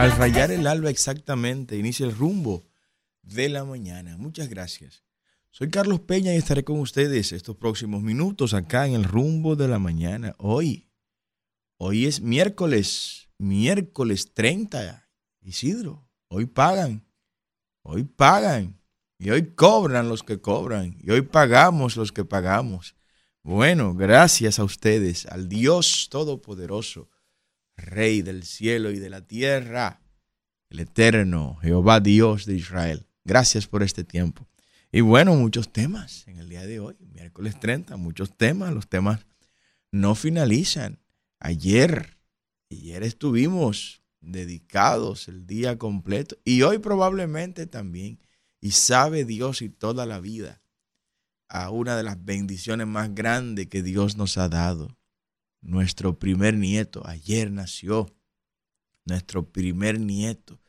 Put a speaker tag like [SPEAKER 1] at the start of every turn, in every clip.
[SPEAKER 1] Al rayar el alba exactamente, inicia el rumbo de la mañana. Muchas gracias. Soy Carlos Peña y estaré con ustedes estos próximos minutos acá en el rumbo de la mañana. Hoy, hoy es miércoles, miércoles 30, Isidro. Hoy pagan, hoy pagan y hoy cobran los que cobran y hoy pagamos los que pagamos. Bueno, gracias a ustedes, al Dios Todopoderoso, Rey del cielo y de la tierra, el eterno Jehová Dios de Israel. Gracias por este tiempo. Y bueno, muchos temas en el día de hoy, miércoles 30, muchos temas. Los temas no finalizan. Ayer, ayer estuvimos dedicados el día completo y hoy probablemente también. Y sabe Dios y toda la vida a una de las bendiciones más grandes que Dios nos ha dado. Nuestro primer nieto, ayer nació nuestro primer nieto.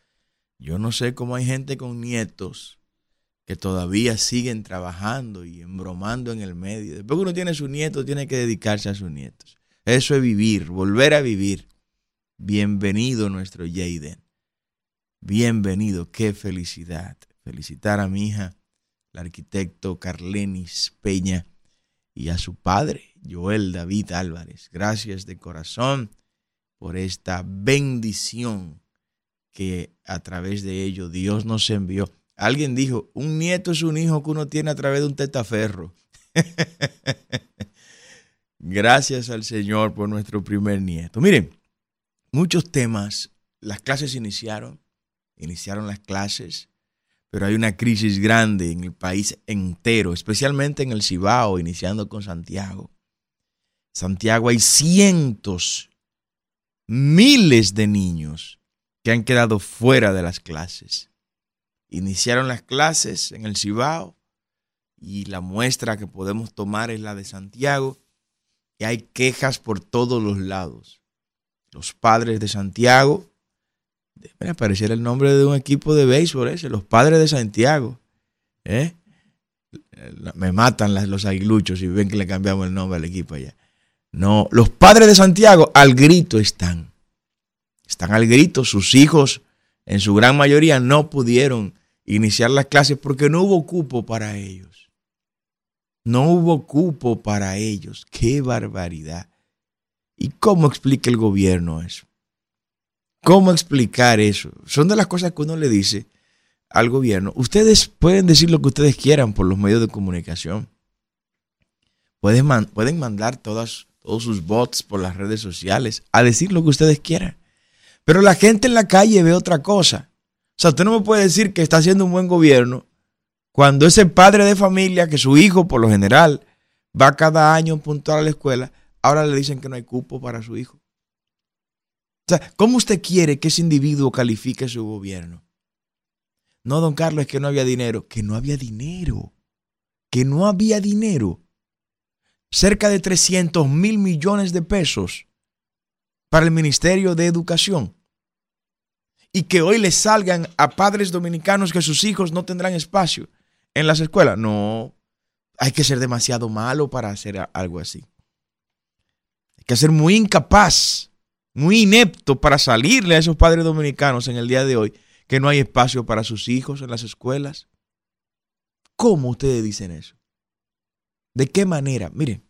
[SPEAKER 1] Yo no sé cómo hay gente con nietos que todavía siguen trabajando y embromando en el medio. Después que uno tiene su nieto, tiene que dedicarse a sus nietos. Eso es vivir, volver a vivir. Bienvenido nuestro Jaden. Bienvenido, qué felicidad. Felicitar a mi hija, el arquitecto Carlenis Peña, y a su padre, Joel David Álvarez. Gracias de corazón por esta bendición que a través de ello Dios nos envió. Alguien dijo, un nieto es un hijo que uno tiene a través de un tetaferro. Gracias al Señor por nuestro primer nieto. Miren, muchos temas, las clases iniciaron, iniciaron las clases, pero hay una crisis grande en el país entero, especialmente en el Cibao, iniciando con Santiago. Santiago hay cientos, miles de niños que han quedado fuera de las clases. Iniciaron las clases en el Cibao y la muestra que podemos tomar es la de Santiago y hay quejas por todos los lados. Los padres de Santiago, me apareciera el nombre de un equipo de béisbol ese, los padres de Santiago. ¿eh? Me matan los aguiluchos y ven que le cambiamos el nombre al equipo allá. No, los padres de Santiago al grito están están al grito. Sus hijos, en su gran mayoría, no pudieron iniciar las clases porque no hubo cupo para ellos. No hubo cupo para ellos. ¡Qué barbaridad! ¿Y cómo explica el gobierno eso? ¿Cómo explicar eso? Son de las cosas que uno le dice al gobierno. Ustedes pueden decir lo que ustedes quieran por los medios de comunicación. Pueden, mandar todas, todos sus bots por las redes sociales a decir lo que ustedes quieran. Pero la gente en la calle ve otra cosa. O sea, usted no me puede decir que está haciendo un buen gobierno cuando ese padre de familia, que su hijo por lo general va cada año puntual a la escuela, ahora le dicen que no hay cupo para su hijo. O sea, ¿cómo usted quiere que ese individuo califique su gobierno? No, don Carlos, es que no había dinero. Que no había dinero. Que no había dinero. Cerca de 300 mil millones de pesos para el Ministerio de Educación. Y que hoy le salgan a padres dominicanos que sus hijos no tendrán espacio en las escuelas. No, hay que ser demasiado malo para hacer algo así. Hay que ser muy incapaz, muy inepto para salirle a esos padres dominicanos en el día de hoy que no hay espacio para sus hijos en las escuelas. ¿Cómo ustedes dicen eso? ¿De qué manera? Miren,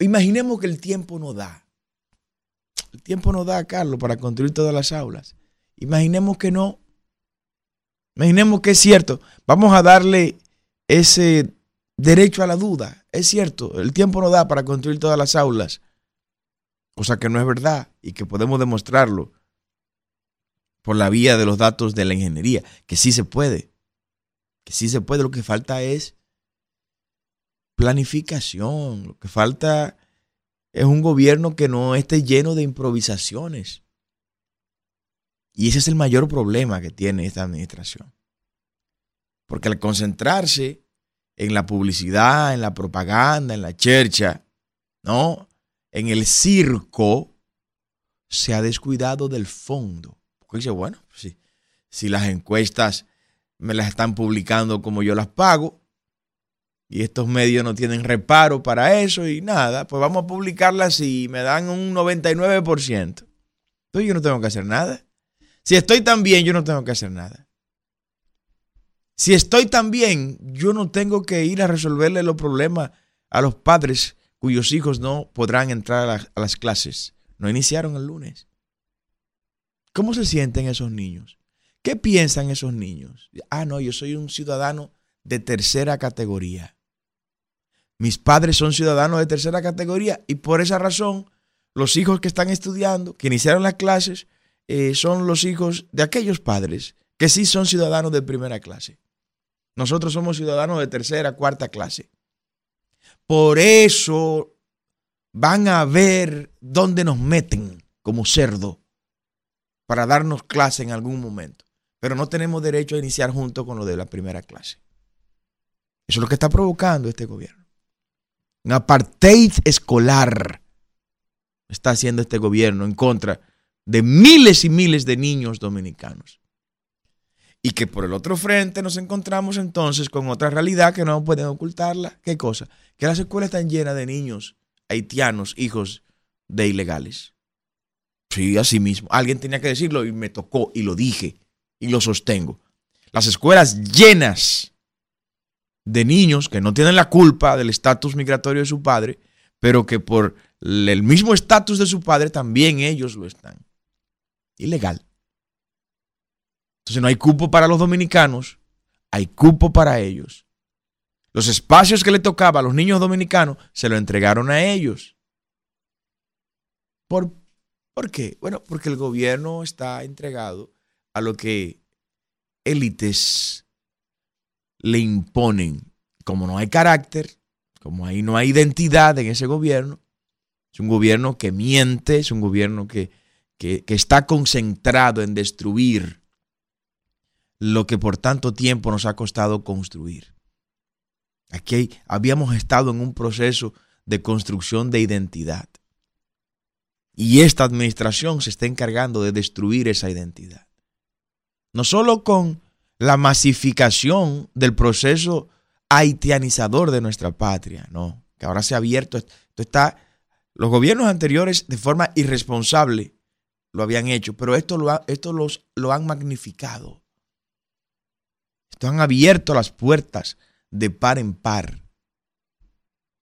[SPEAKER 1] imaginemos que el tiempo no da el tiempo no da, Carlos, para construir todas las aulas. Imaginemos que no. Imaginemos que es cierto. Vamos a darle ese derecho a la duda. Es cierto, el tiempo no da para construir todas las aulas. Cosa que no es verdad y que podemos demostrarlo por la vía de los datos de la ingeniería, que sí se puede. Que sí se puede. Lo que falta es planificación. Lo que falta es un gobierno que no esté lleno de improvisaciones. Y ese es el mayor problema que tiene esta administración. Porque al concentrarse en la publicidad, en la propaganda, en la chercha, ¿no? En el circo, se ha descuidado del fondo. Porque dice, bueno, si, si las encuestas me las están publicando como yo las pago, y estos medios no tienen reparo para eso y nada, pues vamos a publicarlas y me dan un 99%. Entonces yo no tengo que hacer nada. Si estoy tan bien, yo no tengo que hacer nada. Si estoy tan bien, yo no tengo que ir a resolverle los problemas a los padres cuyos hijos no podrán entrar a, las clases. No iniciaron el lunes. ¿Cómo se sienten esos niños? ¿Qué piensan esos niños? Ah, no, yo soy un ciudadano de tercera categoría. Mis padres son ciudadanos de tercera categoría y por esa razón los hijos que están estudiando, que iniciaron las clases, eh, son los hijos de aquellos padres que sí son ciudadanos de primera clase. Nosotros somos ciudadanos de tercera, cuarta clase. Por eso van a ver dónde nos meten como cerdo para darnos clase en algún momento. Pero no tenemos derecho a iniciar junto con lo de la primera clase. Eso es lo que está provocando este gobierno. Un apartheid escolar está haciendo este gobierno en contra de miles y miles de niños dominicanos. Y que por el otro frente nos encontramos entonces con otra realidad que no pueden ocultarla. ¿Qué cosa? Que las escuelas están llenas de niños haitianos, hijos de ilegales. Sí, así mismo. Alguien tenía que decirlo y me tocó y lo dije y lo sostengo. Las escuelas llenas de niños que no tienen la culpa del estatus migratorio de su padre, pero que por el mismo estatus de su padre también ellos lo están. Ilegal. Entonces no hay cupo para los dominicanos, hay cupo para ellos. Los espacios que le tocaba a los niños dominicanos se lo entregaron a ellos. ¿Por, ¿Por qué? Bueno, porque el gobierno está entregado a lo que élites le imponen. Como no hay carácter, como ahí no hay identidad en ese gobierno, es un gobierno que miente, es un gobierno que, que, está concentrado en destruir lo que por tanto tiempo nos ha costado construir. Aquí habíamos estado en un proceso de construcción de identidad. Y esta administración se está encargando de destruir esa identidad. No solo con la masificación del proceso haitianizador de nuestra patria, no, que ahora se ha abierto, esto está, los gobiernos anteriores de forma irresponsable lo habían hecho, pero esto lo, esto los, lo han magnificado han abierto las puertas de par en par.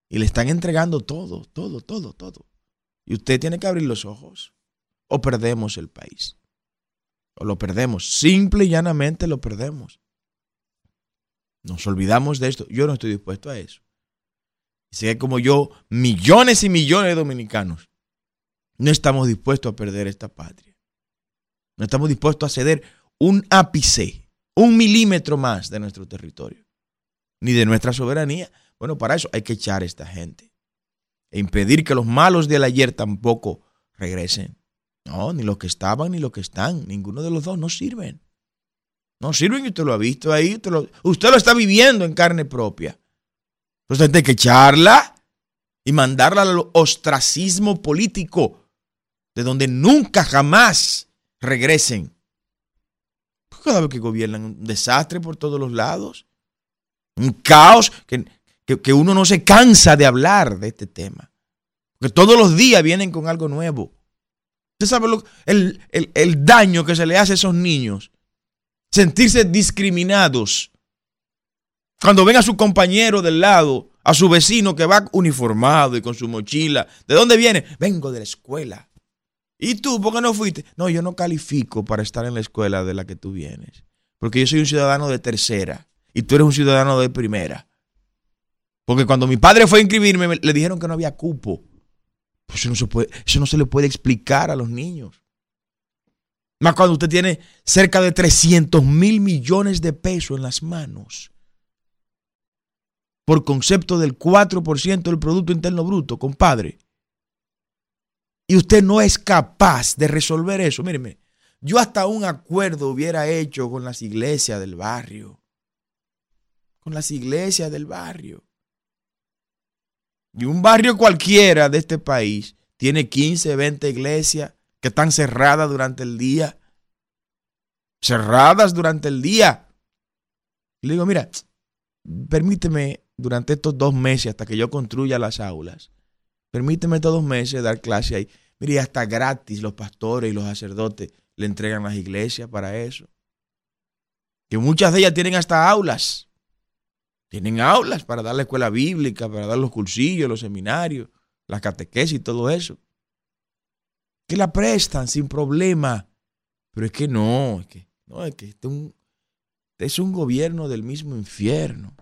[SPEAKER 1] Y le están entregando todo, todo, todo, todo. Y usted tiene que abrir los ojos. O perdemos el país. Lo perdemos. Simple y llanamente lo perdemos. Nos olvidamos de esto. Yo no estoy dispuesto a eso. Y sé que como yo, millones y millones de dominicanos, no estamos dispuestos a perder esta patria. No estamos dispuestos a ceder un ápice un milímetro más de nuestro territorio, ni de nuestra soberanía. Bueno, para eso hay que echar a esta gente e impedir que los malos del ayer tampoco regresen. No, ni los que estaban ni los que están, ninguno de los dos no sirven. No sirven y usted lo ha visto ahí, usted lo, usted lo está viviendo en carne propia. Entonces hay que echarla y mandarla al ostracismo político, de donde nunca jamás regresen cada vez que gobiernan un desastre por todos los lados. Un caos que, que, uno no se cansa de hablar de este tema. Porque todos los días vienen con algo nuevo. Usted sabe el, el daño que se le hace a esos niños. Sentirse discriminados. Cuando ven a su compañero del lado, a su vecino que va uniformado y con su mochila. ¿De dónde viene? Vengo de la escuela. ¿Y tú por qué no fuiste? No, yo no califico para estar en la escuela de la que tú vienes. Porque yo soy un ciudadano de tercera y tú eres un ciudadano de primera. Porque cuando mi padre fue a inscribirme, le dijeron que no había cupo. Pues eso no se, puede, eso no se le puede explicar a los niños. Más cuando usted tiene cerca de 300 mil millones de pesos en las manos. Por concepto del 4% del Producto Interno Bruto, compadre y usted no es capaz de resolver eso, míreme, yo hasta un acuerdo hubiera hecho con las iglesias del barrio. Con las iglesias del barrio. Y un barrio cualquiera de este país tiene 15, 20 iglesias que están cerradas durante el día. Cerradas durante el día. Le digo, mira, permíteme durante estos dos meses hasta que yo construya las aulas Permíteme todos los meses dar clase ahí. Mire, hasta gratis los pastores y los sacerdotes le entregan las iglesias para eso. Que muchas de ellas tienen hasta aulas. Tienen aulas para dar la escuela bíblica, para dar los cursillos, los seminarios, las catequesis y todo eso. Que la prestan sin problema. Pero es que no, es que, no, es que este es un, es un gobierno del mismo infierno.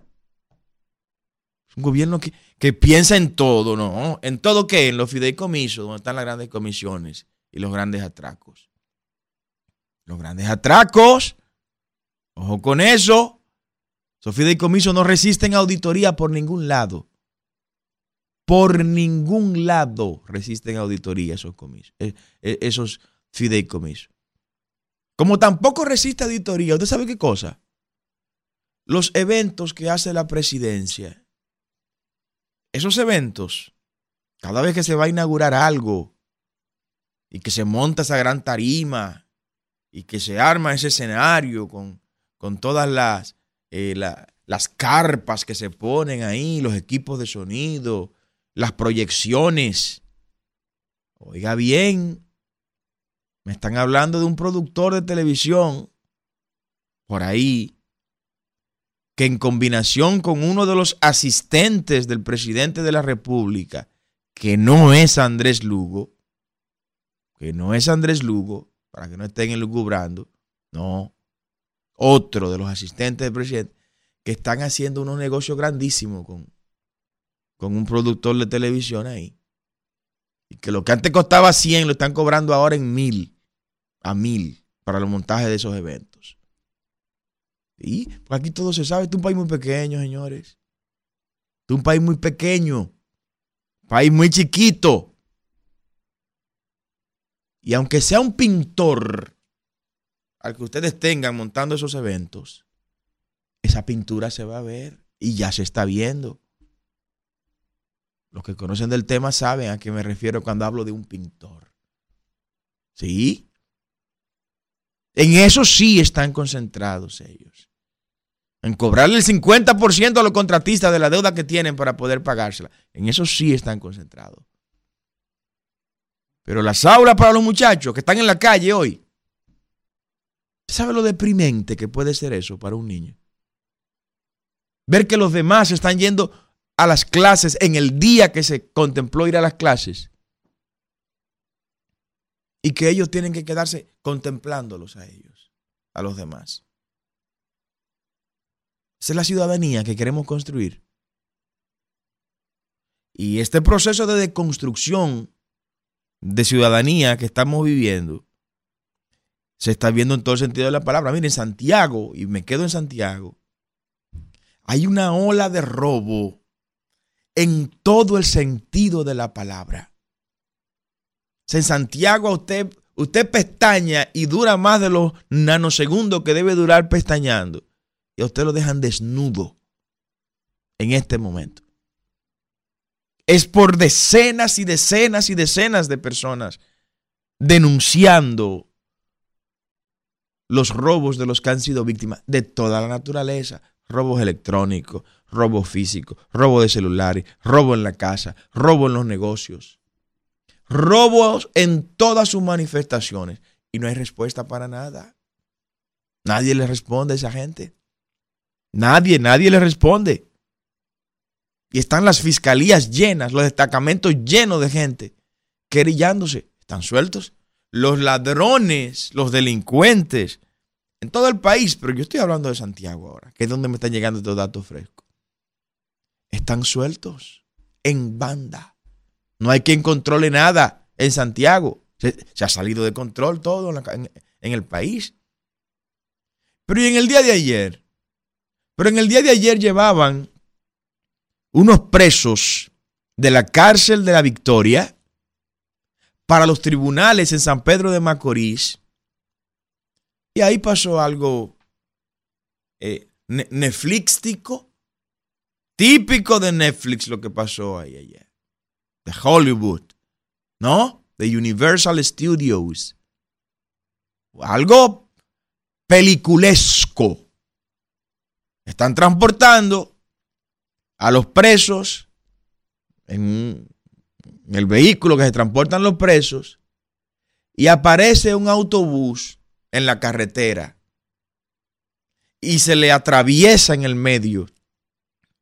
[SPEAKER 1] Es un gobierno que, que piensa en todo, ¿no? ¿En todo qué? En los fideicomisos, donde están las grandes comisiones y los grandes atracos. Los grandes atracos, ojo con eso, esos fideicomisos no resisten auditoría por ningún lado. Por ningún lado resisten auditoría esos, comisos, eh, eh, esos fideicomisos. Como tampoco resiste auditoría, ¿usted sabe qué cosa? Los eventos que hace la presidencia. Esos eventos, cada vez que se va a inaugurar algo y que se monta esa gran tarima y que se arma ese escenario con, con todas las, eh, las carpas que se ponen ahí, los equipos de sonido, las proyecciones. Oiga bien, me están hablando de un productor de televisión por ahí que en combinación con uno de los asistentes del presidente de la República, que no es Andrés Lugo, que no es Andrés Lugo, para que no estén elucubrando, no, otro de los asistentes del presidente, que están haciendo unos negocios grandísimos con, con un productor de televisión ahí. Y que lo que antes costaba 100 lo están cobrando ahora en mil, a mil, para los montajes de esos eventos. Y aquí todo se sabe. Este es un país muy pequeño, señores. Este es un país muy pequeño. País muy chiquito. Y aunque sea un pintor al que ustedes tengan montando esos eventos, esa pintura se va a ver y ya se está viendo. Los que conocen del tema saben a qué me refiero cuando hablo de un pintor. ¿Sí? En eso sí están concentrados ellos. En cobrarle el 50% a los contratistas de la deuda que tienen para poder pagársela. En eso sí están concentrados. Pero las aulas para los muchachos que están en la calle hoy, ¿sabe lo deprimente que puede ser eso para un niño? Ver que los demás están yendo a las clases en el día que se contempló ir a las clases. Y que ellos tienen que quedarse contemplándolos a ellos, a los demás. Esa es la ciudadanía que queremos construir. Y este proceso de deconstrucción de ciudadanía que estamos viviendo se está viendo en todo el sentido de la palabra. Miren, Santiago, y me quedo en Santiago, hay una ola de robo en todo el sentido de la palabra. En Santiago usted, usted pestaña y dura más de los nanosegundos que debe durar pestañando. Y a usted lo dejan desnudo en este momento. Es por decenas y decenas y decenas de personas denunciando los robos de los que han sido víctimas de toda la naturaleza. Robos electrónicos, robo físico, robo de celulares, robo en la casa, robo en los negocios, robos en todas sus manifestaciones y no hay respuesta para nada. Nadie le responde a esa gente. Nadie, nadie le responde. Y están las fiscalías llenas, los destacamentos llenos de gente querillándose. Están sueltos. Los ladrones, los delincuentes, en todo el país, pero yo estoy hablando de Santiago ahora, que es donde me están llegando estos datos frescos están sueltos en banda. No hay quien controle nada en Santiago. Se, ha salido de control todo en, en el país. Pero y en el día de ayer, pero en el día de ayer llevaban unos presos de la cárcel de la Victoria para los tribunales en San Pedro de Macorís. Y ahí pasó algo eh, Típico de Netflix lo que pasó ahí ayer. De Hollywood. ¿No? De Universal Studios. Algo peliculesco. Están transportando a los presos en, el vehículo que se transportan los presos y aparece un autobús en la carretera y se le atraviesa en el medio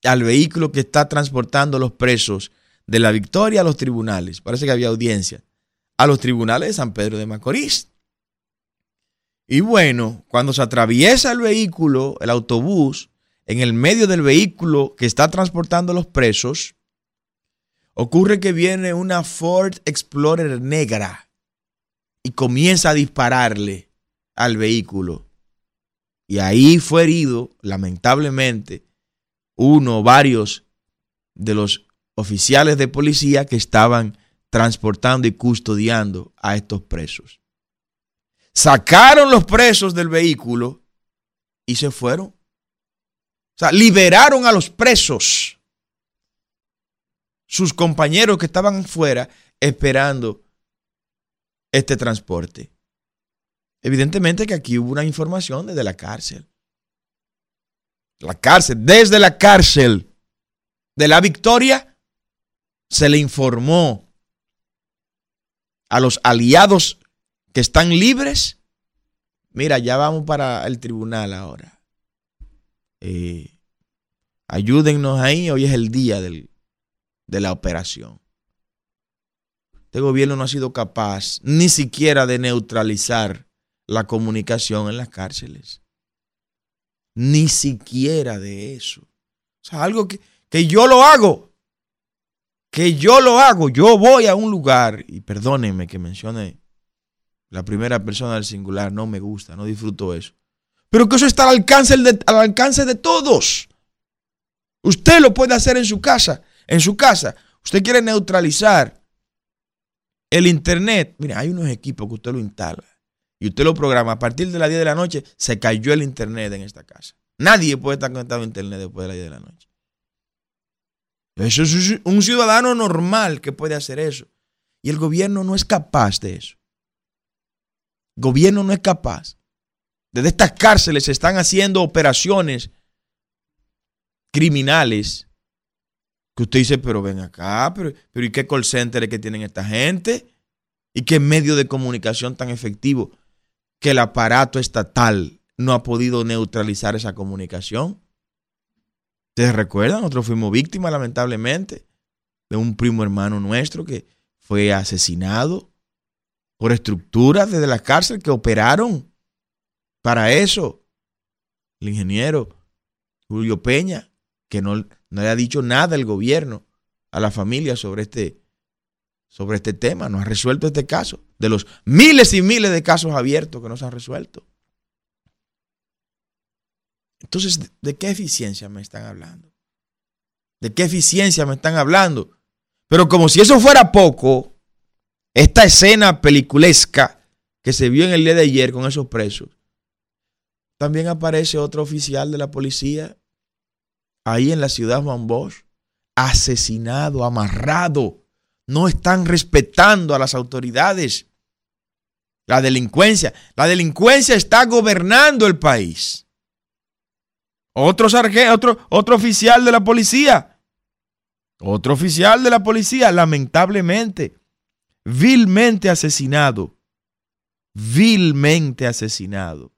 [SPEAKER 1] al vehículo que está transportando los presos de la victoria a los tribunales. Parece que había audiencia. A los tribunales de San Pedro de Macorís. Y bueno, cuando se atraviesa el vehículo, el autobús, en el medio del vehículo que está transportando los presos, ocurre que viene una Ford Explorer negra y comienza a dispararle al vehículo. Y ahí fue herido, lamentablemente, uno o varios de los oficiales de policía que estaban transportando y custodiando a estos presos. Sacaron los presos del vehículo y se fueron. O sea, liberaron a los presos. Sus compañeros que estaban fuera esperando este transporte. Evidentemente que aquí hubo una información desde la cárcel la cárcel, desde la cárcel de la victoria, se le informó a los aliados que están libres, mira, ya vamos para el tribunal ahora. Eh, ayúdennos ahí, hoy es el día de la operación. Este gobierno no ha sido capaz ni siquiera de neutralizar la comunicación en las cárceles. Ni siquiera de eso. O sea, algo que, que yo lo hago. Que yo lo hago. Yo voy a un lugar, y perdónenme que mencione la primera persona del singular, no me gusta, no disfruto eso. Pero que eso está al alcance al alcance de todos. Usted lo puede hacer en su casa. En su casa. Usted quiere neutralizar el internet. Mira, hay unos equipos que usted lo instala y usted lo programa, a partir de las 10 de la noche se cayó el internet en esta casa. Nadie puede estar conectado a internet después de las 10 de la noche. Eso es un ciudadano normal que puede hacer eso. Y el gobierno no es capaz de eso. El gobierno no es capaz. Desde estas cárceles se están haciendo operaciones criminales que usted dice, pero ven acá, pero, pero ¿y qué call center que tienen esta gente? ¿Y qué medio de comunicación tan efectivo? que el aparato estatal no ha podido neutralizar esa comunicación. ¿Ustedes recuerdan? Nosotros fuimos víctimas, lamentablemente, de un primo hermano nuestro que fue asesinado por estructuras desde la cárcel que operaron para eso. El ingeniero Julio Peña, que no, no le ha dicho nada el gobierno a la familia sobre este, sobre este tema, no ha resuelto este caso, de los miles y miles de casos abiertos que no se han resuelto. Entonces, ¿de qué eficiencia me están hablando? ¿De qué eficiencia me están hablando? Pero como si eso fuera poco, esta escena peliculesca que se vio en el día de ayer con esos presos, también aparece otro oficial de la policía ahí en la ciudad Juan Bosch, asesinado, amarrado no están respetando a las autoridades. La delincuencia, la delincuencia está gobernando el país. Otro otro, otro oficial de la policía, otro oficial de la policía, lamentablemente, vilmente asesinado, vilmente asesinado.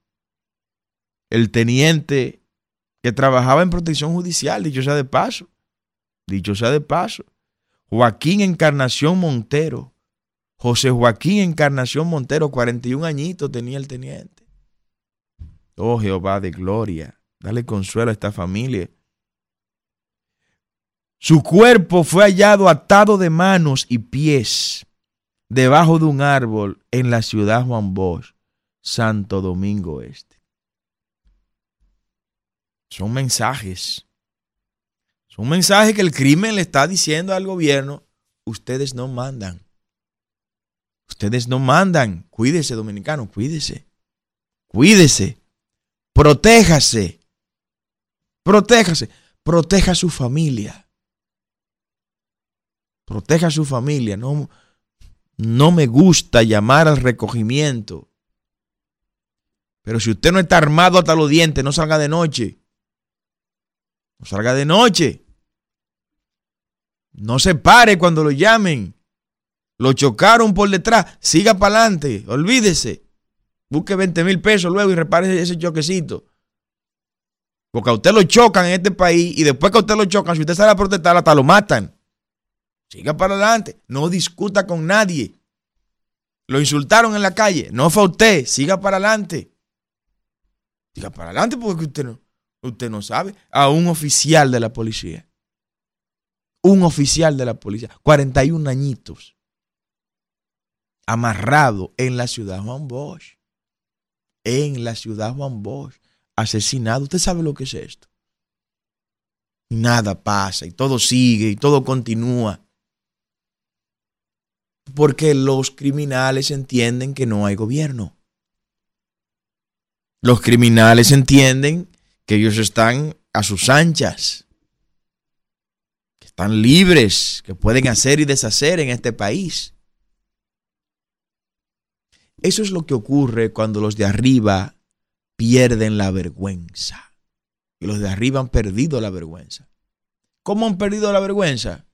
[SPEAKER 1] El teniente que trabajaba en protección judicial, dicho sea de paso, dicho sea de paso, Joaquín Encarnación Montero. José Joaquín Encarnación Montero, 41 añitos tenía el teniente. Oh Jehová de gloria, dale consuelo a esta familia. Su cuerpo fue hallado atado de manos y pies debajo de un árbol en la ciudad Juan Bosch, Santo Domingo Este. Son mensajes un mensaje que el crimen le está diciendo al gobierno, ustedes no mandan. Ustedes no mandan. Cuídese, dominicano, cuídese. Cuídese. Protéjase. Protéjase. Proteja a su familia. Proteja a su familia. No, no me gusta llamar al recogimiento. Pero si usted no está armado hasta los dientes, no salga de noche. No salga de noche. No se pare cuando lo llamen. Lo chocaron por detrás. Siga para adelante. Olvídese. Busque 20 mil pesos luego y repare ese choquecito. Porque a usted lo chocan en este país y después que a usted lo chocan, si usted sale a protestar, hasta lo matan. Siga para adelante. No discuta con nadie. Lo insultaron en la calle. No fue a usted. Siga para adelante. Siga para adelante porque usted no, usted no sabe. A un oficial de la policía. Un oficial de la policía. 41 añitos. Amarrado en la ciudad Juan Bosch. En la ciudad Juan Bosch. Asesinado. ¿Usted sabe lo que es esto? nada pasa y todo sigue y todo continúa porque los criminales entienden que no hay gobierno. Los criminales entienden que ellos están a sus anchas, que están libres, que pueden hacer y deshacer en este país. Eso es lo que ocurre cuando los de arriba pierden la vergüenza. Y los de arriba han perdido la vergüenza. ¿Cómo han perdido la vergüenza?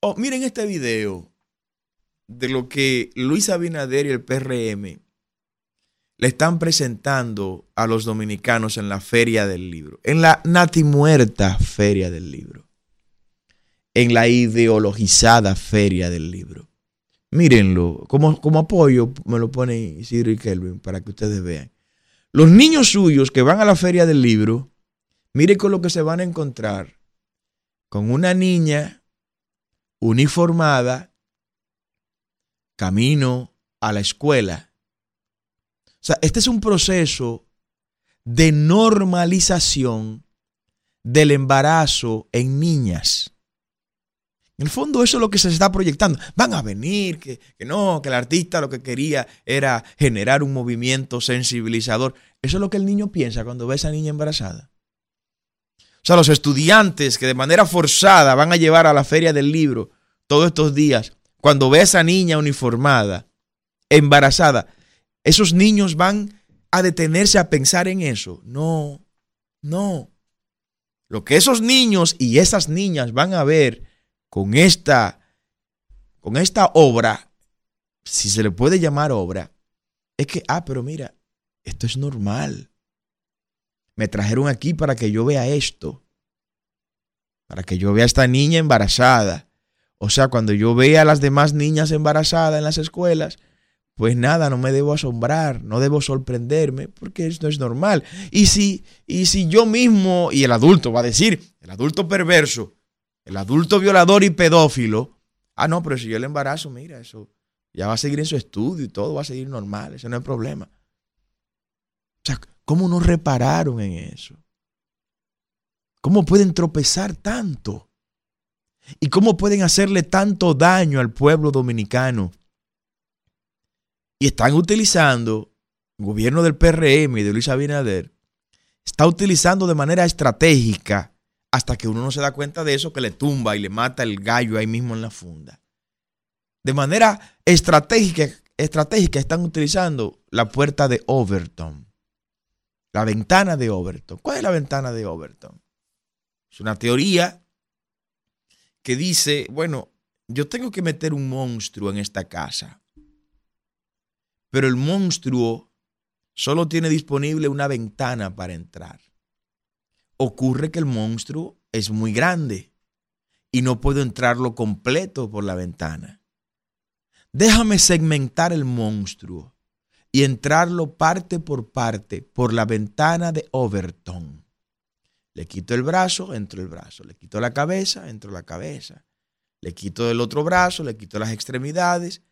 [SPEAKER 1] Oh, miren este video de lo que Luis Abinader y el PRM le están presentando a los dominicanos en la Feria del Libro, en la natimuerta Feria del Libro, en la ideologizada Feria del Libro. Mírenlo, como, como apoyo me lo pone Isidro y Kelvin para que ustedes vean. Los niños suyos que van a la Feria del Libro, miren con lo que se van a encontrar. Con una niña uniformada camino a la escuela. O sea, este es un proceso de normalización del embarazo en niñas. En el fondo eso es lo que se está proyectando. Van a venir, que, no, que el artista lo que quería era generar un movimiento sensibilizador. Eso es lo que el niño piensa cuando ve a esa niña embarazada. O sea, los estudiantes que de manera forzada van a llevar a la feria del libro todos estos días cuando ve a esa niña uniformada, embarazada, esos niños van a detenerse a pensar en eso. No, no. Lo que esos niños y esas niñas van a ver con esta, con esta obra, si se le puede llamar obra, es que, ah, pero mira, esto es normal. Me trajeron aquí para que yo vea esto, para que yo vea a esta niña embarazada o sea, cuando yo vea a las demás niñas embarazadas en las escuelas, pues nada, no me debo asombrar, no debo sorprenderme, porque esto es normal. Y si, y si yo mismo, y el adulto va a decir, el adulto perverso, el adulto violador y pedófilo, ah, no, pero si yo el embarazo, mira, eso ya va a seguir en su estudio y todo va a seguir normal, ese no es problema. O sea, ¿cómo no repararon en eso? ¿Cómo pueden tropezar tanto? ¿Y cómo pueden hacerle tanto daño al pueblo dominicano? Y están utilizando, el gobierno del PRM y de Luis Abinader, está utilizando de manera estratégica hasta que uno no se da cuenta de eso, que le tumba y le mata el gallo ahí mismo en la funda. De manera estratégica, estratégica están utilizando la puerta de Overton, la ventana de Overton. ¿Cuál es la ventana de Overton? Es una teoría que dice, bueno, yo tengo que meter un monstruo en esta casa, pero el monstruo solo tiene disponible una ventana para entrar. Ocurre que el monstruo es muy grande y no puedo entrarlo completo por la ventana. Déjame segmentar el monstruo y entrarlo parte por parte por la ventana de Overton. Le quito el brazo, entro el brazo. Le quito la cabeza, entro la cabeza. Le quito el otro brazo, le quito las extremidades.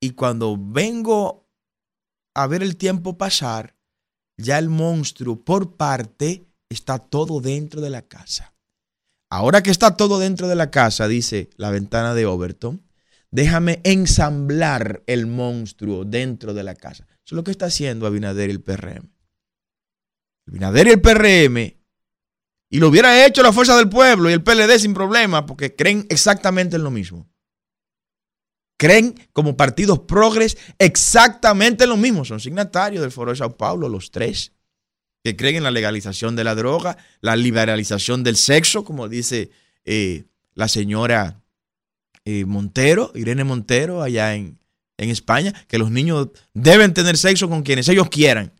[SPEAKER 1] Y cuando vengo a ver el tiempo pasar, ya el monstruo por parte está todo dentro de la casa. Ahora que está todo dentro de la casa, dice la ventana de Overton, déjame ensamblar el monstruo dentro de la casa. Eso es lo que está haciendo Abinader y el PRM. Abinader y el PRM y lo hubiera hecho la Fuerza del Pueblo y el PLD sin problema, porque creen exactamente en lo mismo. Creen como partidos progres exactamente en lo mismo. Son signatarios del Foro de Sao Paulo, los tres, que creen en la legalización de la droga, la liberalización del sexo, como dice eh, la señora eh, Montero, Irene Montero, allá en, en España, que los niños deben tener sexo con quienes ellos quieran.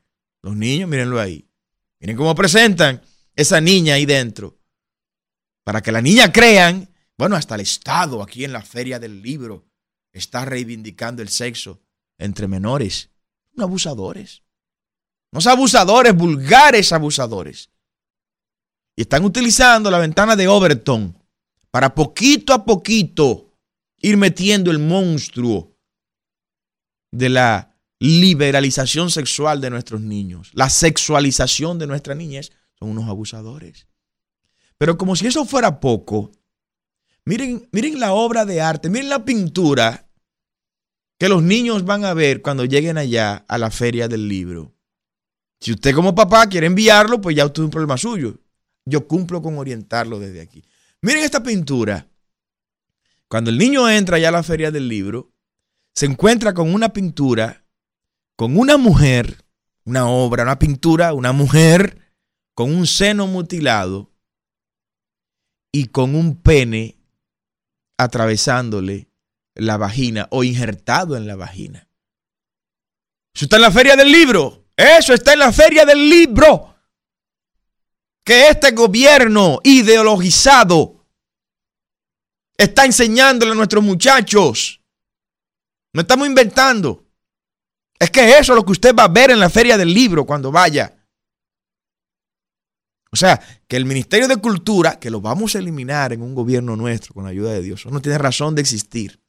[SPEAKER 1] Los niños, mírenlo ahí. Miren cómo presentan esa niña ahí dentro. Para que la niña crean, bueno, hasta el Estado aquí en la feria del libro está reivindicando el sexo entre menores. No abusadores. No son abusadores, vulgares abusadores. Y están utilizando la ventana de Overton para poquito a poquito ir metiendo el monstruo de la liberalización sexual de nuestros niños, la sexualización de nuestras niñas, son unos abusadores. Pero como si eso fuera poco, miren, miren la obra de arte, miren la pintura que los niños van a ver cuando lleguen allá a la feria del libro. Si usted como papá quiere enviarlo, pues ya usted es un problema suyo. Yo cumplo con orientarlo desde aquí. Miren esta pintura. Cuando el niño entra ya a la feria del libro, se encuentra con una pintura, con una mujer, una obra, una pintura, una mujer con un seno mutilado y con un pene atravesándole la vagina o injertado en la vagina. Eso está en la feria del libro. Eso está en la feria del libro. Que este gobierno ideologizado está enseñándole a nuestros muchachos. No estamos inventando. Es que eso es lo que usted va a ver en la feria del libro cuando vaya. O sea, que el Ministerio de Cultura, que lo vamos a eliminar en un gobierno nuestro con la ayuda de Dios, no tiene razón de existir.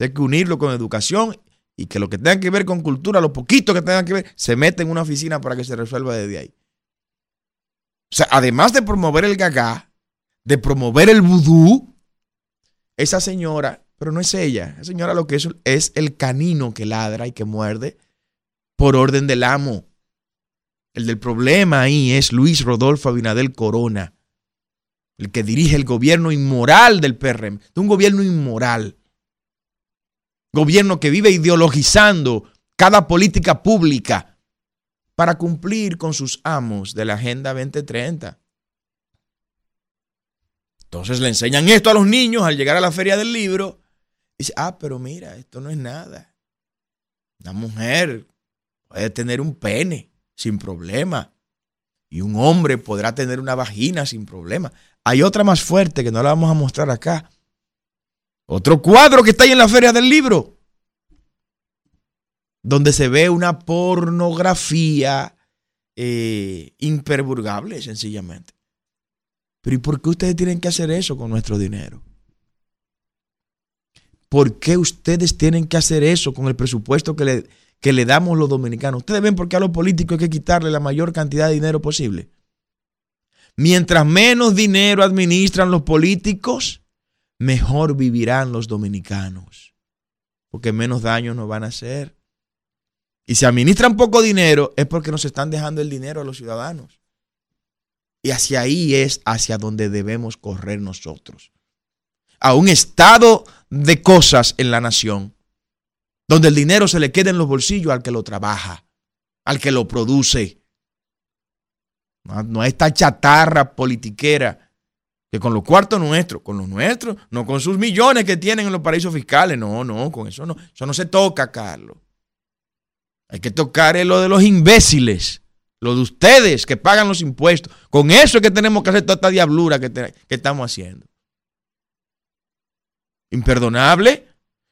[SPEAKER 1] Hay que unirlo con educación y que lo que tenga que ver con cultura, lo poquito que tenga que ver, se mete en una oficina para que se resuelva desde ahí. O sea, además de promover el gagá, de promover el vudú, esa señora, pero no es ella, esa señora lo que es es el canino que ladra y que muerde por orden del amo. El del problema ahí es Luis Rodolfo Abinadel Corona, el que dirige el gobierno inmoral del PRM, de un gobierno inmoral. Gobierno que vive ideologizando cada política pública para cumplir con sus amos de la Agenda 2030. Entonces le enseñan esto a los niños al llegar a la feria del libro. Dice, ah, pero mira, esto no es nada. Una mujer puede tener un pene sin problema. Y un hombre podrá tener una vagina sin problema. Hay otra más fuerte que no la vamos a mostrar acá. Otro cuadro que está ahí en la feria del libro. Donde se ve una pornografía eh, imperburgable, sencillamente. Pero ¿y por qué ustedes tienen que hacer eso con nuestro dinero? ¿Por qué ustedes tienen que hacer eso con el presupuesto que le, que le damos los dominicanos? Ustedes ven por qué a los políticos hay que quitarle la mayor cantidad de dinero posible. Mientras menos dinero administran los políticos, mejor vivirán los dominicanos, porque menos daño nos van a hacer. Y si administran poco dinero es porque nos están dejando el dinero a los ciudadanos. Y hacia ahí es hacia donde debemos correr nosotros. A un estado de cosas en la nación, donde el dinero se le quede en los bolsillos al que lo trabaja, al que lo produce. No, no esta chatarra politiquera que con los cuartos nuestros, con los nuestros, no con sus millones que tienen en los paraísos fiscales, no, no, con eso no, eso no se toca, Carlos. Hay que tocar lo de los imbéciles, lo de ustedes que pagan los impuestos. Con eso es que tenemos que hacer toda esta diablura que estamos haciendo. Imperdonable.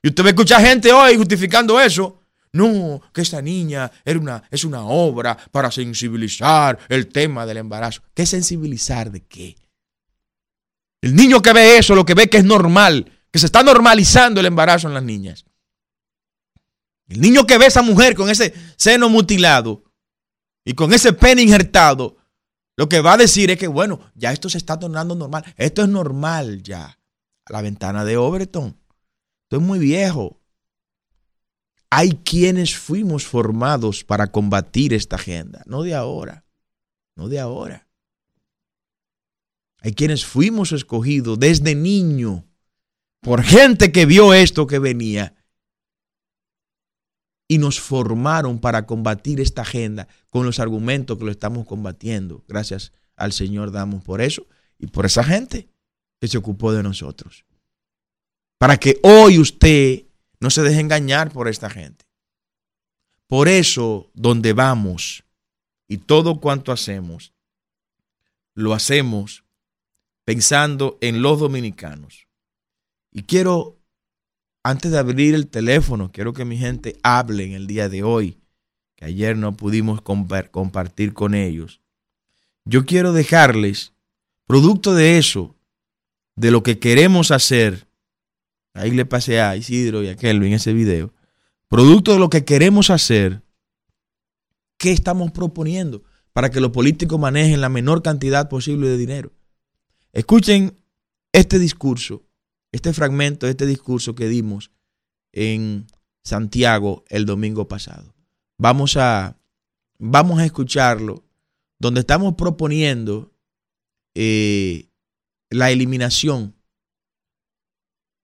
[SPEAKER 1] Y usted ve escuchar gente hoy justificando eso. No, que esta niña era una, es una obra para sensibilizar el tema del embarazo. ¿Qué sensibilizar de qué? El niño que ve eso, lo que ve que es normal, que se está normalizando el embarazo en las niñas. El niño que ve a esa mujer con ese seno mutilado y con ese pene injertado, lo que va a decir es que, bueno, ya esto se está tornando normal. Esto es normal ya. A la ventana de Overton. Esto es muy viejo. Hay quienes fuimos formados para combatir esta agenda, no de ahora, no de ahora. Hay quienes fuimos escogidos desde niño por gente que vio esto que venía y nos formaron para combatir esta agenda con los argumentos que lo estamos combatiendo. Gracias al Señor damos por eso y por esa gente que se ocupó de nosotros. Para que hoy usted no se deje engañar por esta gente. Por eso, donde vamos y todo cuanto hacemos, lo hacemos pensando en los dominicanos. Y quiero, antes de abrir el teléfono, quiero que mi gente hable en el día de hoy, que ayer no pudimos compartir con ellos. Yo quiero dejarles, producto de eso, de lo que queremos hacer, ahí le pasé a Isidro y a Kelvin ese video, producto de lo que queremos hacer, ¿qué estamos proponiendo para que los políticos manejen la menor cantidad posible de dinero? Escuchen este discurso, este fragmento de este discurso que dimos en Santiago el domingo pasado. Vamos a, vamos a escucharlo, donde estamos proponiendo eh, la eliminación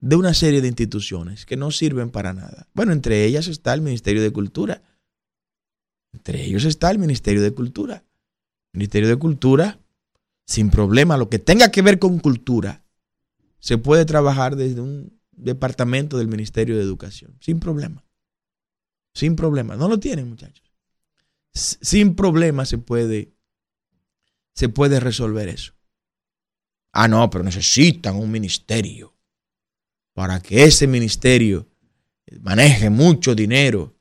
[SPEAKER 1] de una serie de instituciones que no sirven para nada. Bueno, entre ellas está el Ministerio de Cultura. Entre ellos está el Ministerio de Cultura. Ministerio de Cultura, sin problema, lo que tenga que ver con cultura, se puede trabajar desde un departamento del Ministerio de Educación, sin problema. Sin problema. No lo tienen, muchachos. Sin problema se puede, se puede resolver eso. Ah, no, pero necesitan un ministerio para que ese ministerio maneje mucho dinero.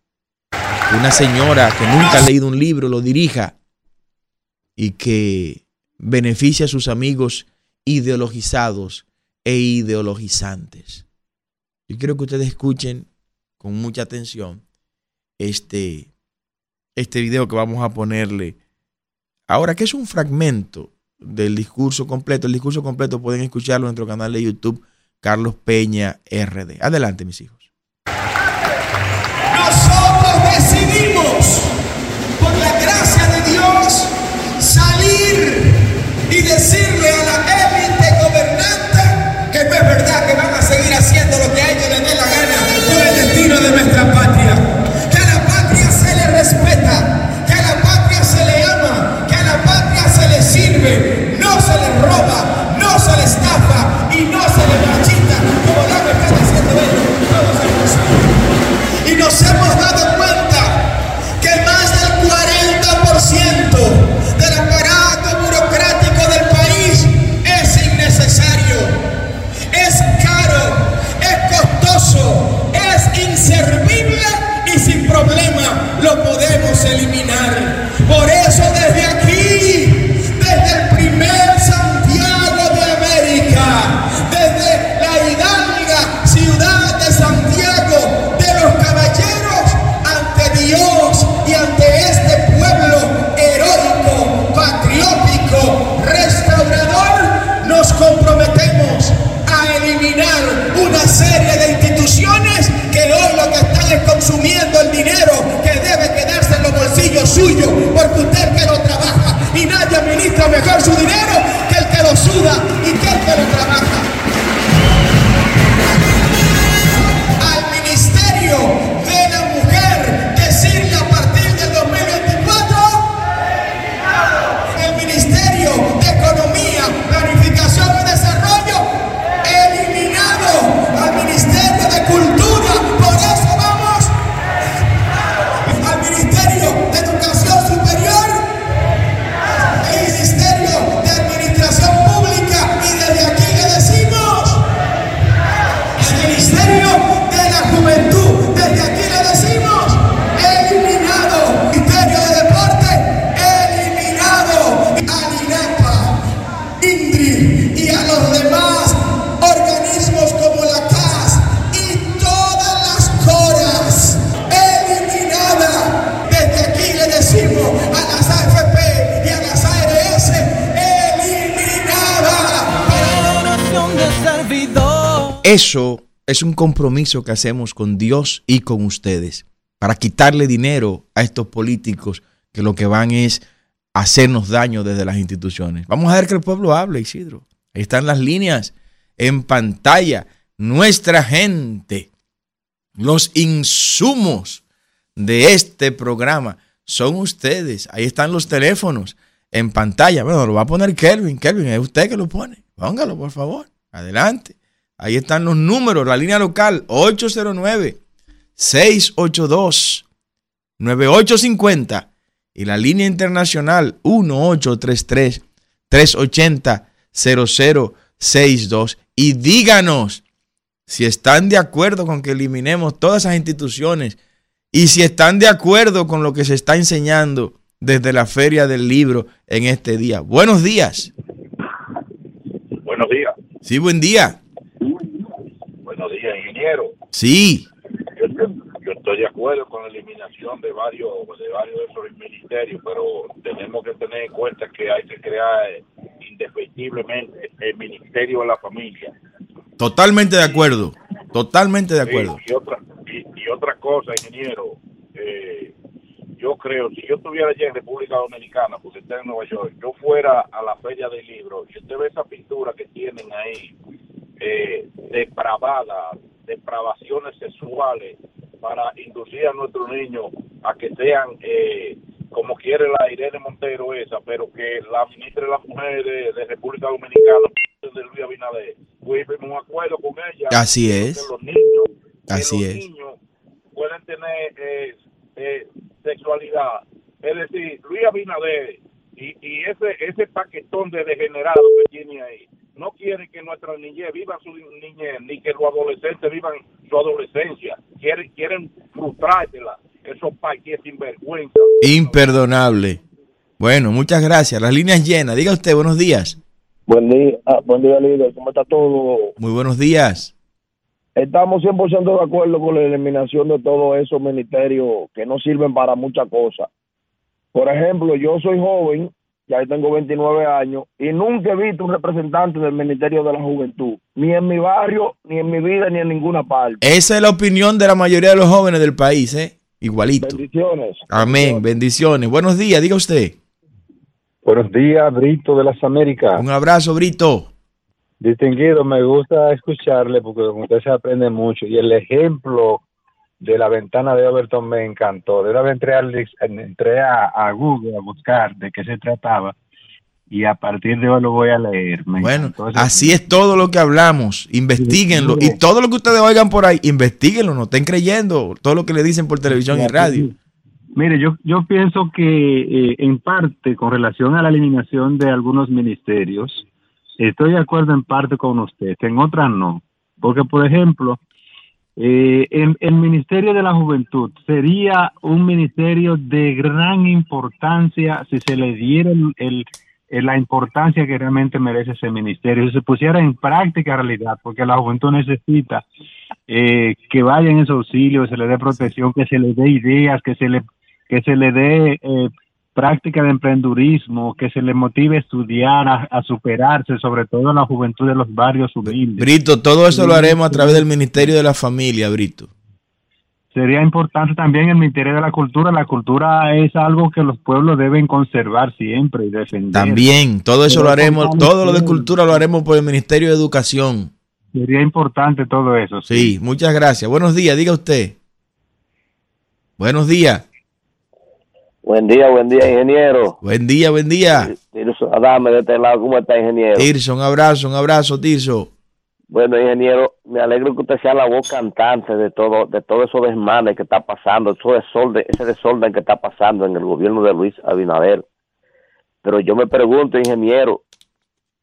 [SPEAKER 1] Una señora que nunca ha leído un libro lo dirija y que beneficie a sus amigos ideologizados e ideologizantes. Yo quiero que ustedes escuchen con mucha atención este, este video que vamos a ponerle ahora, que es un fragmento del discurso completo. El discurso completo pueden escucharlo en nuestro canal de YouTube, Carlos Peña RD. Adelante, mis hijos.
[SPEAKER 2] Nosotros decidimos, por la gracia de Dios, salir y decirle a la élite gobernante que no es verdad que van a seguir haciendo lo que a ellos les dé la gana con el destino de nuestra patria. Que a la patria se le respeta, que a la patria se le ama, que a la patria se le sirve, no se le roba, no se le estafa y no se le podemos Eso es
[SPEAKER 1] un compromiso que hacemos con Dios y con ustedes para quitarle dinero a estos políticos que lo que van es hacernos daño desde las instituciones. Vamos a ver que el pueblo hable, Isidro. Ahí están las líneas en pantalla. Nuestra gente, los insumos de este programa son ustedes. Ahí están los teléfonos en pantalla. Bueno, lo va a poner Kelvin. Kelvin, es usted que lo pone. Póngalo, por favor. Adelante. Ahí están los números, la línea local 809-682-9850 y la línea internacional 1833-380-0062. Y díganos si están de acuerdo con que eliminemos todas esas instituciones y si están de acuerdo con lo que se está enseñando desde la feria del libro en este día. Buenos días.
[SPEAKER 3] Buenos días.
[SPEAKER 1] Sí, buen día. Sí.
[SPEAKER 3] Yo, yo estoy de acuerdo con la eliminación de varios de varios de esos ministerios, pero tenemos que tener en cuenta que hay que crear indefectiblemente el Ministerio de la Familia.
[SPEAKER 1] Totalmente de acuerdo. Totalmente de
[SPEAKER 3] Sí,
[SPEAKER 1] acuerdo.
[SPEAKER 3] y, otra, y, y otra cosa, ingeniero, eh, yo creo, si yo estuviera allá en República Dominicana, porque está en Nueva York, yo fuera a la Feria del Libro y usted ve esa pintura que tienen ahí, eh, depravada, depravaciones sexuales para inducir a nuestros niños a que sean eh, como quiere la Irene Montero esa, pero que la ministra de la Mujer de, de República Dominicana, de Luis Abinader, fuimos un acuerdo con ella.
[SPEAKER 1] Así
[SPEAKER 3] que
[SPEAKER 1] es.
[SPEAKER 3] los niños, que
[SPEAKER 1] Así
[SPEAKER 3] los
[SPEAKER 1] es.
[SPEAKER 3] niños pueden tener eh, eh, sexualidad. Es decir, Luis Abinader y, y ese ese paquetón de degenerados que tiene ahí no quieren que nuestra niñez viva su niñez ni que los adolescentes vivan su adolescencia. Quieren quieren frustrársela. Esos países sinvergüenza.
[SPEAKER 1] Imperdonable. Bueno, muchas gracias. Las líneas llenas. Diga usted, buenos días.
[SPEAKER 4] Buen día, ah, buen día, líder. ¿Cómo está todo?
[SPEAKER 1] Muy buenos días.
[SPEAKER 4] Estamos 100% de acuerdo con la eliminación de todos esos ministerios que no sirven para muchas cosas. Por ejemplo, yo soy joven, ya tengo 29 años, y nunca he visto un representante del Ministerio de la Juventud, ni en mi barrio, ni en mi vida, ni en ninguna parte.
[SPEAKER 1] Esa es la opinión de la mayoría de los jóvenes del país, ¿eh? Igualito.
[SPEAKER 4] Bendiciones.
[SPEAKER 1] Amén. Bendiciones. Buenos días. Diga usted.
[SPEAKER 5] Buenos días, Brito de las Américas.
[SPEAKER 1] Un abrazo, Brito.
[SPEAKER 5] Distinguido, me gusta escucharle porque con usted se aprende mucho. Y el ejemplo de la ventana de Overton me encantó. De una vez entré, dic- entré a, a Google a buscar de qué se trataba y a partir de hoy lo voy a leer. Me
[SPEAKER 1] Bueno, así es todo lo que hablamos. Investíguenlo. Y todo lo que ustedes oigan por ahí, investiguenlo. No estén creyendo todo lo que le dicen por televisión y radio.
[SPEAKER 5] Mire, yo, yo pienso que eh, en parte con relación a la eliminación de algunos ministerios, estoy de acuerdo en parte con usted, en otras no. Porque, por ejemplo, eh, el, Ministerio de la Juventud sería un ministerio de gran importancia si se le diera el, la importancia que realmente merece ese ministerio, si se pusiera en práctica realidad, porque la juventud necesita eh, que vaya en ese auxilio, se le dé protección, que se le dé ideas, que se le que se le dé eh, práctica de emprendurismo, que se le motive a estudiar, a, a superarse, sobre todo a la juventud de los barrios humildes.
[SPEAKER 1] Brito, todo eso lo haremos a través del Ministerio de la Familia, Brito.
[SPEAKER 5] Sería importante también el Ministerio de la Cultura. La cultura es algo que los pueblos deben conservar siempre y defender.
[SPEAKER 1] También, todo eso
[SPEAKER 5] Pero
[SPEAKER 1] lo haremos, todo lo de cultura lo haremos por el Ministerio de Educación.
[SPEAKER 5] Sería importante todo eso.
[SPEAKER 1] Sí, muchas gracias. Buenos días, diga usted. Buenos días.
[SPEAKER 6] Buen día, buen día, ingeniero.
[SPEAKER 1] Buen día, buen día.
[SPEAKER 6] Tirso Adame de este lado, ¿cómo está, ingeniero?
[SPEAKER 1] Tirso, un abrazo, un abrazo, Tirso.
[SPEAKER 6] Bueno, ingeniero, me alegro que usted sea la voz cantante de todo, de todo eso desmanes que está pasando, eso desorden, ese desorden que está pasando en el gobierno de Luis Abinader. Pero yo me pregunto, ingeniero,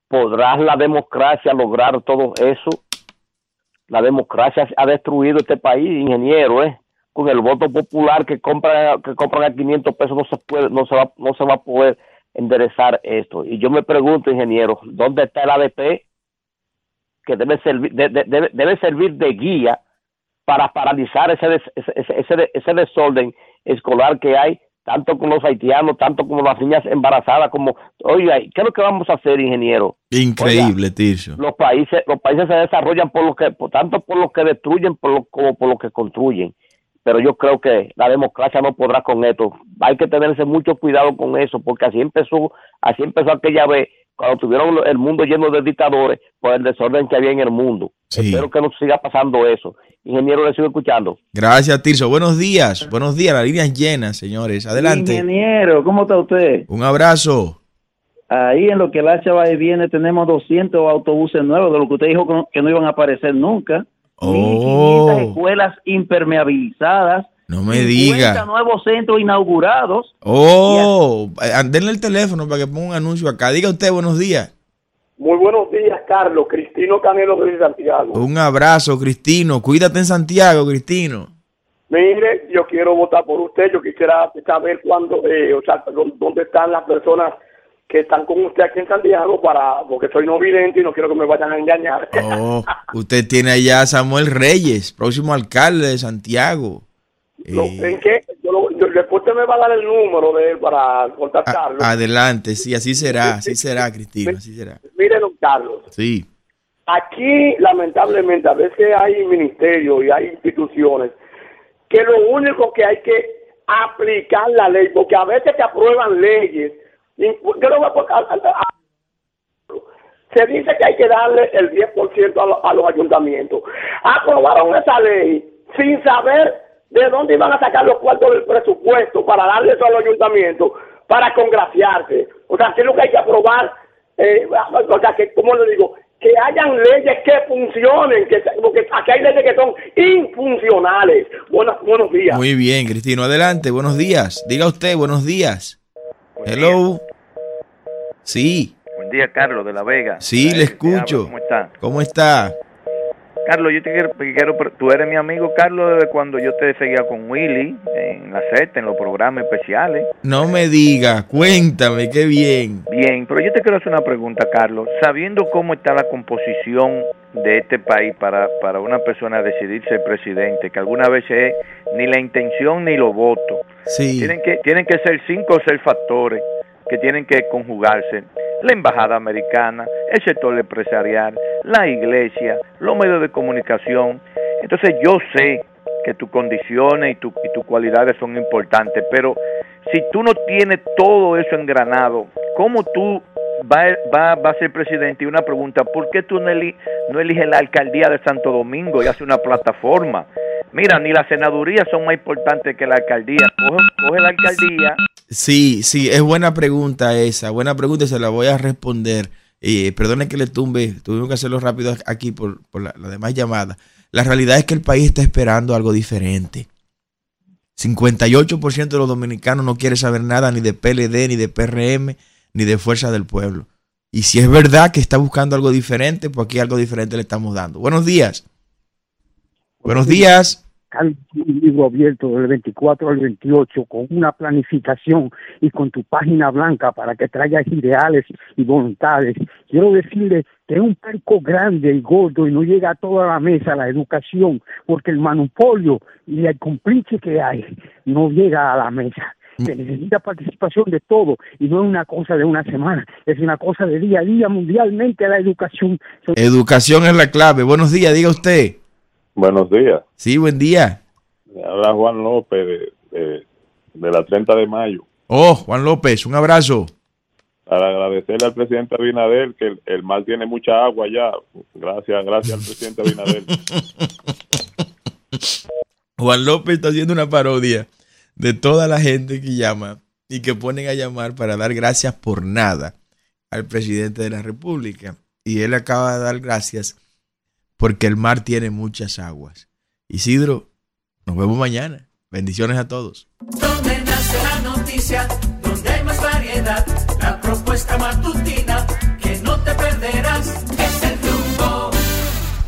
[SPEAKER 6] ¿podrá la democracia lograr todo eso? La democracia ha destruido este país, ingeniero, ¿eh? Con el voto popular que compra que compran a 500 pesos no se puede, no se va, no se va a poder enderezar esto. Y yo me pregunto, ingeniero, ¿dónde está el ADP? que debe servir, de- de- debe, debe servir de guía para paralizar ese, des- ese, ese, ese- ese desorden escolar que hay, tanto con los haitianos, tanto como las niñas embarazadas, como, oiga, ¿qué es lo que vamos a hacer, ingeniero?
[SPEAKER 1] Increíble, Tirso.
[SPEAKER 6] Los países, los países se desarrollan por lo que, por, tanto por lo que destruyen por lo, como por lo que construyen. Pero yo creo que la democracia no podrá con esto. Hay que tenerse mucho cuidado con eso, porque así empezó, así empezó aquella vez cuando tuvieron el mundo lleno de dictadores por el desorden que había en el mundo.
[SPEAKER 1] Sí.
[SPEAKER 6] Espero que no siga pasando eso. Ingeniero, le sigo escuchando.
[SPEAKER 1] Gracias, Tirso. Buenos días, buenos días. Las líneas llenas, señores. Adelante.
[SPEAKER 7] Ingeniero, ¿cómo está usted?
[SPEAKER 1] Un abrazo.
[SPEAKER 7] Ahí en lo que el hacha va y viene tenemos 200 autobuses nuevos, de lo que usted dijo que no iban a aparecer nunca.
[SPEAKER 1] Oh.
[SPEAKER 7] escuelas impermeabilizadas.
[SPEAKER 1] No me diga.
[SPEAKER 7] nuevos centros inaugurados.
[SPEAKER 1] Oh, denle el teléfono para que ponga un anuncio acá. Diga usted buenos días.
[SPEAKER 8] Muy buenos días, Carlos. Cristino Canelo de Santiago.
[SPEAKER 1] Un abrazo, Cristino. Cuídate en Santiago, Cristino.
[SPEAKER 8] Mire, yo quiero votar por usted. Yo quisiera saber cuándo, eh, o sea, dónde están las personas que están con usted aquí en Santiago para, porque soy no vidente y no quiero que me vayan a engañar.
[SPEAKER 1] Oh, usted tiene allá a Samuel Reyes, próximo alcalde de Santiago.
[SPEAKER 8] Eh, ¿En qué? después usted me va a dar el número de él para contactarlo.
[SPEAKER 1] adelante, sí, así será, así será, Cristina, así será.
[SPEAKER 8] Mire, don Carlos.
[SPEAKER 1] Sí.
[SPEAKER 8] Aquí, lamentablemente, a veces hay ministerios y hay instituciones que lo único que hay que aplicar la ley, porque a veces te aprueban leyes. Se dice que hay que darle el 10% a, a los ayuntamientos. Aprobaron esa ley sin saber ¿De dónde iban a sacar los cuartos del presupuesto para darle eso al ayuntamiento para congraciarse? O sea, ¿qué es lo que hay que aprobar? Eh, o sea, que, ¿cómo le digo? Que hayan leyes que funcionen, que, porque aquí hay leyes que son infuncionales. Buenos, buenos días.
[SPEAKER 1] Muy bien, Cristino, adelante, buenos días. Diga usted, buenos días. Hello. Sí.
[SPEAKER 9] Buen día, Carlos de la Vega.
[SPEAKER 1] Sí, le escucho. ¿Cómo está? ¿Cómo está?
[SPEAKER 9] Carlos, yo te quiero, quiero, tú eres mi amigo, Carlos, desde cuando yo te seguía con Willy en la set, en los programas especiales.
[SPEAKER 1] No me digas, cuéntame, qué bien.
[SPEAKER 9] Bien, pero yo te quiero hacer una pregunta, Carlos. Sabiendo cómo está la composición de este país para, para una persona decidir ser presidente, que alguna vez es ni la intención ni los votos.
[SPEAKER 1] Sí.
[SPEAKER 9] Tienen que, tienen que ser cinco o seis factores que tienen que conjugarse. La embajada americana, el sector empresarial, la iglesia, los medios de comunicación. Entonces yo sé que tus condiciones y, tu, y tus cualidades son importantes, pero si tú no tienes todo eso engranado, ¿cómo tú vas va, va a ser presidente? Y una pregunta, ¿por qué tú no, no eliges la alcaldía de Santo Domingo y haces una plataforma? Mira, ni las senadurías son más importantes que la alcaldía. coge la alcaldía
[SPEAKER 1] Sí, sí, es buena pregunta esa, buena pregunta se la voy a responder. Eh, perdone que le tumbe, tuvimos que hacerlo rápido aquí por, por la, demás llamada. La realidad es que el país está esperando algo diferente. 58% de los dominicanos no quiere saber nada ni de PLD, ni de PRM, ni de Fuerza del Pueblo. Y si es verdad que está buscando algo diferente, pues aquí algo diferente le estamos dando. Buenos días. Buenos días
[SPEAKER 10] un libro abierto del 24 al 28 con una planificación y con tu página blanca para que traigas ideales y voluntades. Quiero decirle que es un perco grande y gordo y no llega a toda la mesa la educación porque el monopolio y el complice que hay no llega a la mesa. Se necesita participación de todo y no es una cosa de una semana, es una cosa de día a día mundialmente la educación.
[SPEAKER 1] Educación es la clave. Buenos días, diga usted.
[SPEAKER 11] Buenos días.
[SPEAKER 1] Sí, buen día.
[SPEAKER 11] habla Juan López de, la 30 de mayo.
[SPEAKER 1] Oh, Juan López, un abrazo.
[SPEAKER 11] Para agradecerle al presidente Abinader que el, el mar tiene mucha agua ya. Gracias, gracias al presidente Abinader.
[SPEAKER 1] Juan López está haciendo una parodia de toda la gente que llama y que ponen a llamar para dar gracias por nada al presidente de la República. Y él acaba de dar gracias porque el mar tiene muchas aguas. Isidro, nos vemos mañana. Bendiciones a todos.